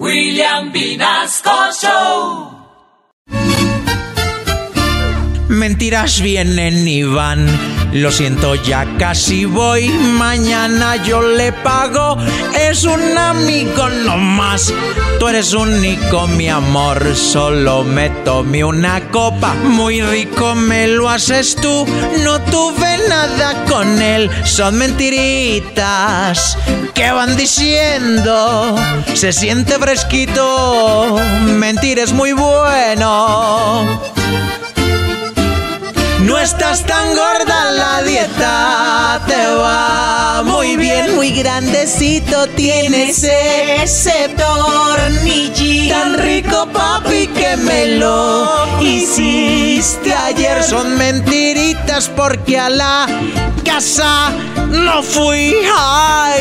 William Vinasco Show. Mentiras vienen y van. Lo siento, ya casi voy. Mañana yo le pago. Es un amigo no más. Tú eres único, mi amor. Solo me tomé una copa. Muy rico me lo haces tú. No tuve nada con él. Son mentiritas que van diciendo. Se siente fresquito. Mentir es muy bueno. No estás tan gorda, la dieta te va muy bien, muy grandecito tienes ese tornillito tan rico, papi, que me lo hiciste ayer. Son mentiritas porque a la casa no fui. Ay.